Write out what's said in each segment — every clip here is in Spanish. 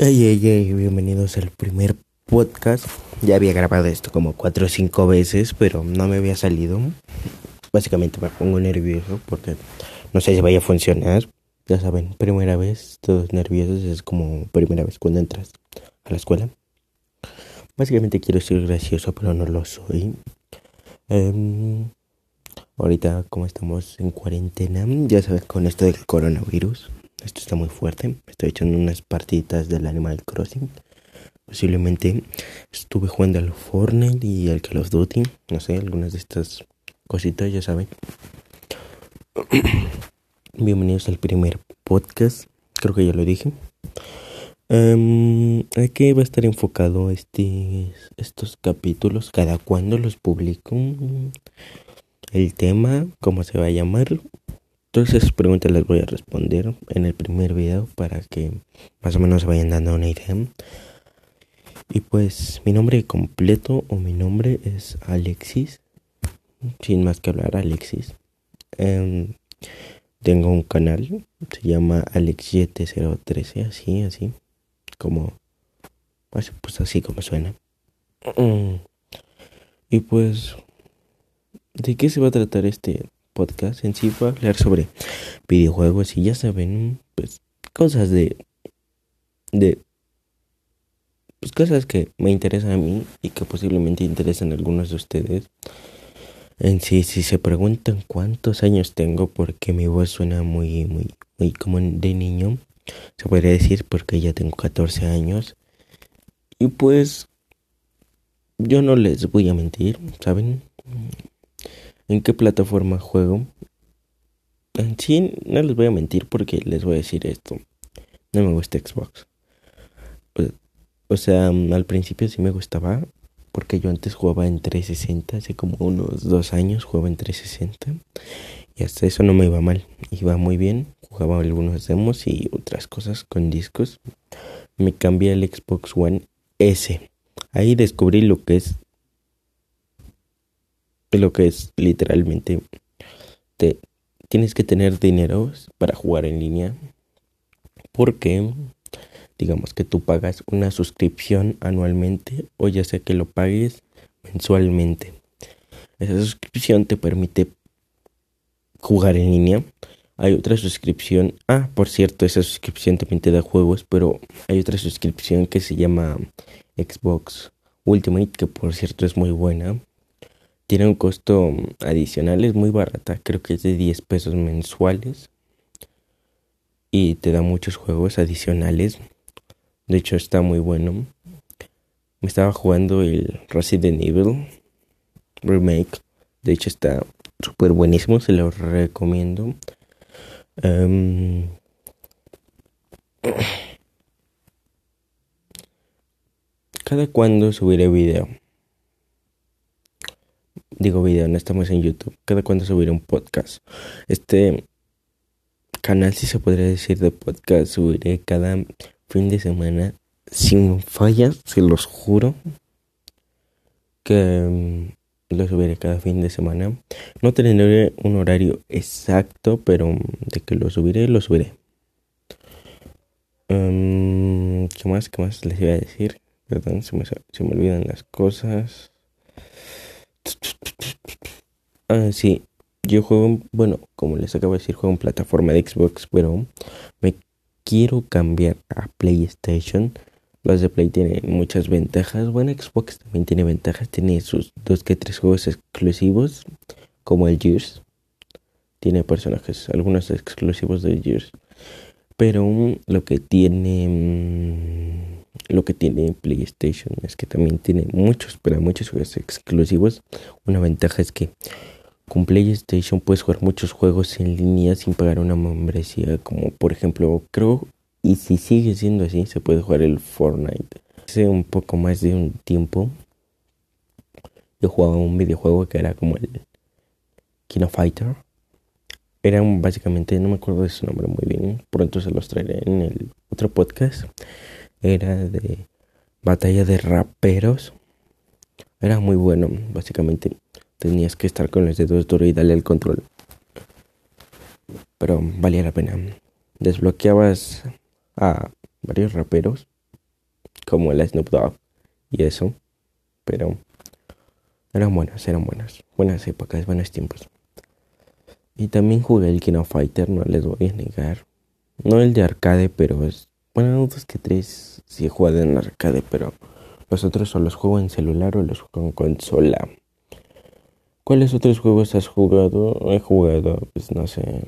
Hey, hey, hey, bienvenidos al primer podcast. Ya había grabado esto como cuatro o cinco veces, pero no me había salido. Básicamente me pongo nervioso porque no sé si vaya a funcionar. Ya saben, primera vez, todos nerviosos, es como primera vez cuando entras a la escuela. Básicamente quiero ser gracioso, pero no lo soy. Em, ahorita, como estamos en cuarentena, ya saben, con esto del coronavirus, esto está muy fuerte. Estoy echando unas partiditas del Animal Crossing. Posiblemente estuve jugando al Fortnite y al Call of Duty. No sé, algunas de estas cositas, ya saben. Bienvenidos al primer podcast. Creo que ya lo dije. Um, ¿A qué va a estar enfocado este, estos capítulos? ¿Cada cuándo los publico? El tema, cómo se va a llamar. Todas esas preguntas las voy a responder en el primer video para que más o menos se vayan dando una idea. Y pues mi nombre completo o mi nombre es Alexis. Sin más que hablar, Alexis. Em, tengo un canal, se llama Alex7013, así, así. Como, pues, así como suena. Y pues, ¿de qué se va a tratar este podcast en sí a hablar sobre videojuegos y ya saben, pues cosas de de pues cosas que me interesan a mí y que posiblemente interesan a algunos de ustedes. En sí, si se preguntan cuántos años tengo, porque mi voz suena muy, muy, muy como de niño, se podría decir porque ya tengo 14 años. Y pues, yo no les voy a mentir, ¿saben? En qué plataforma juego. En sí, no les voy a mentir porque les voy a decir esto. No me gusta Xbox. O, sea, al principio sí me gustaba. Porque yo antes jugaba en 360. Hace como unos dos años jugaba en 360. Y hasta eso no me iba mal. Iba muy bien. Jugaba algunos demos y otras cosas con discos. Me cambié al Xbox One S. Ahí descubrí lo que es lo que es literalmente te tienes que tener dinero para jugar en línea porque digamos que tú pagas una suscripción anualmente o ya sea que lo pagues mensualmente. Esa suscripción te permite jugar en línea. Hay otra suscripción ah por cierto esa suscripción también te da juegos pero hay otra suscripción que se llama Xbox Ultimate que por cierto es muy buena tiene un costo adicional, es muy barata, creo que es de 10 pesos mensuales. Y te da muchos juegos adicionales. De hecho está muy bueno. Me estaba jugando el Resident Evil Remake. De hecho está súper buenísimo, se lo recomiendo. Em, cada cuando subiré video digo video, no estamos en YouTube. Cada cuando subiré un podcast. Este canal, si se podría decir de podcast, subiré cada fin de semana sin fallas, se los juro. Que mm, lo subiré cada fin de semana. No tendré un horario exacto, pero de que lo subiré, lo subiré. Um, ¿Qué más? ¿Qué más les iba a decir? Perdón, se me, se me olvidan las cosas. Ah, sí, yo juego, bueno, como les acabo de decir, juego en plataforma de Xbox, pero me quiero cambiar a PlayStation. Los de Play tienen muchas ventajas. Bueno, Xbox también tiene ventajas. Tiene sus dos que tres juegos exclusivos, como el Gears. Tiene personajes, algunos exclusivos de Gears. Pero lo que tiene mm, lo que tiene PlayStation es que también tiene muchos, pero muchos juegos exclusivos. Una ventaja es que con PlayStation puedes jugar muchos juegos en línea sin pagar una membresía, como por ejemplo, creo, y si sigue siendo así, se puede jugar el Fortnite. Hace un poco más de un tiempo, yo jugaba un videojuego que era como el Kino Fighter. Era básicamente, no me acuerdo de su nombre muy bien, pronto se los traeré en el otro podcast era de batalla de raperos. Era muy bueno, básicamente tenías que estar con los dedos duros y darle el control. Pero valía la pena. Desbloqueabas a varios raperos como el Snoop Dogg y eso. Pero eran buenas, eran buenas. Buenas épocas, buenos tiempos. Y también jugué el Kino Fighter, no les voy a negar. No el de arcade, pero es. Bueno, dos que tres sí he jugado en arcade, pero los otros o los juego en celular o los juego en consola. ¿Cuáles otros juegos has jugado? He jugado, pues no sé.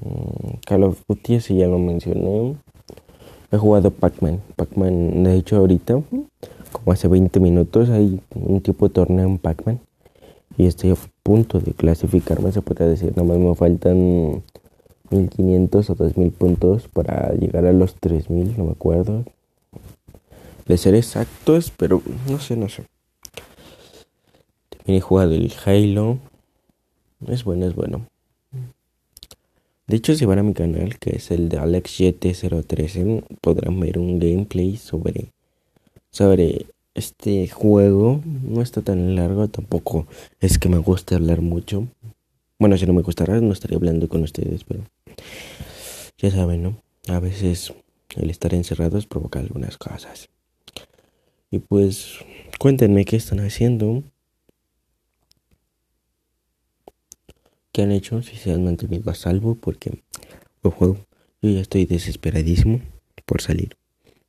Mm, Call of Duty, si ya lo mencioné. He jugado Pac-Man. Pac-Man, de hecho, ahorita, como hace 20 minutos, hay un tipo de torneo en Pac-Man. Y estoy a punto de clasificarme, se puede decir. Nada más me faltan 1500 o 2000 puntos para llegar a los 3000, no me acuerdo. De ser exactos, pero no sé, no sé. También he jugado el Halo. Es bueno, es bueno. De hecho, si van a mi canal, que es el de AlexJT013, podrán ver un gameplay sobre, sobre este juego. No está tan largo, tampoco es que me guste hablar mucho. Bueno, si no me gustara, no estaría hablando con ustedes, pero ya saben, ¿no? A veces el estar encerrados provoca algunas cosas. Y pues, cuéntenme qué están haciendo. ¿Qué han hecho? Si se han mantenido a salvo, porque ojo, yo ya estoy desesperadísimo por salir.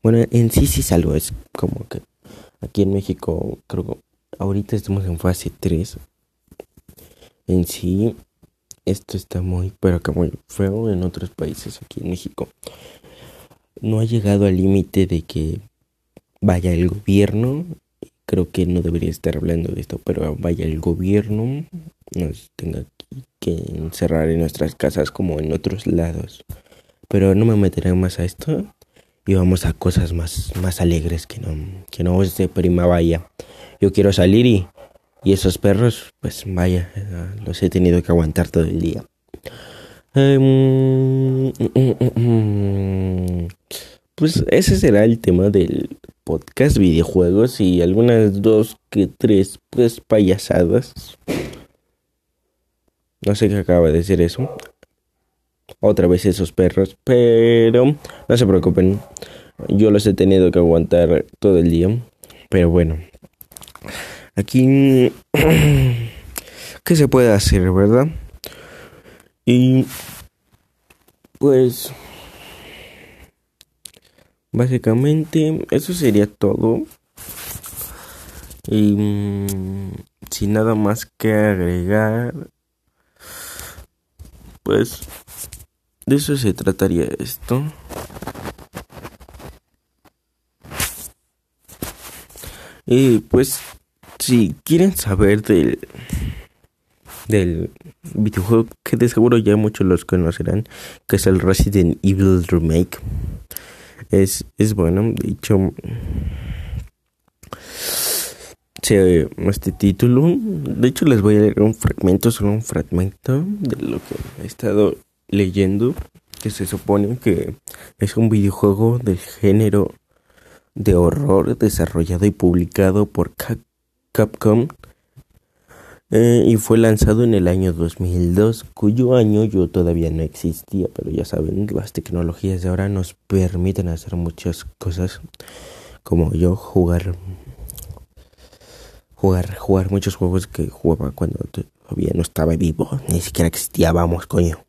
Bueno, en sí sí salgo, es como que aquí en México, creo que ahorita estamos en fase 3. En sí, esto está muy, pero que muy feo en otros países, aquí en México. No ha llegado al límite de que vaya el gobierno, creo que no debería estar hablando de esto, pero vaya el gobierno, nos tenga que encerrar en nuestras casas como en otros lados. Pero no me meteré más a esto y vamos a cosas más, más alegres que no, que no os deprima vaya. Yo quiero salir y, y esos perros, pues vaya, los he tenido que aguantar todo el día. Em, pues ese será el tema del podcast, videojuegos y algunas dos que tres pues payasadas. No sé qué acaba de decir eso. Otra vez esos perros, pero no se preocupen. Yo los he tenido que aguantar todo el día. Pero bueno. Aquí qué se puede hacer, ¿verdad? Y pues Básicamente, eso sería todo. Y mm, sin nada más que agregar, pues de eso se trataría esto. Y pues, si quieren saber del, del videojuego que de seguro ya muchos los conocerán, que es el Resident Evil Remake es, es bueno. De hecho, este título, de hecho les voy a leer un fragmento, solo un fragmento de lo que he estado leyendo, que se supone que es un videojuego del género de horror desarrollado y publicado por Capcom eh, y fue lanzado en el año 2002, cuyo año yo todavía no existía, pero ya saben, las tecnologías de ahora nos permiten hacer muchas cosas, como yo jugar, jugar, jugar muchos juegos que jugaba cuando todavía no estaba vivo, ni siquiera existía, vamos, coño.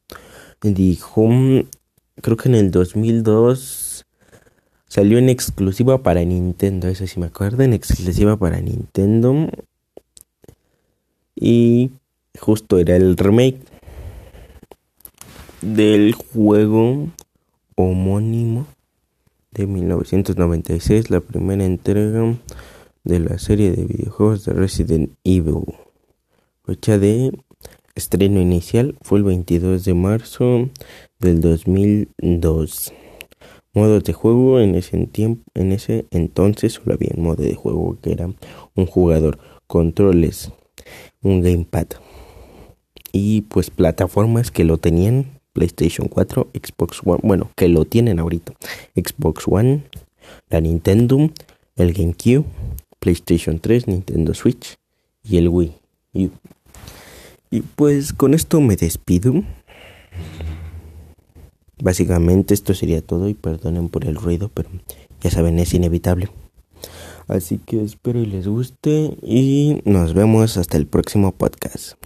Dijo, creo que en el 2002 salió en exclusiva para Nintendo, eso sí me acuerdo, en exclusiva para Nintendo y justo era el remake del juego homónimo de 1996, la primera entrega de la serie de videojuegos de Resident Evil. Fecha de estreno inicial fue el 22 de marzo del 2002. Modo de juego en ese tiempo, en ese entonces solo había un modo de juego que era un jugador, controles, un gamepad. Y pues plataformas que lo tenían, PlayStation 4, Xbox One, bueno, que lo tienen ahorita, Xbox One, la Nintendo, el GameCube, PlayStation 3, Nintendo Switch y el Wii. Y, y pues con esto me despido. Básicamente esto sería todo y perdonen por el ruido, pero ya saben, es inevitable. Así que espero y les guste y nos vemos hasta el próximo podcast.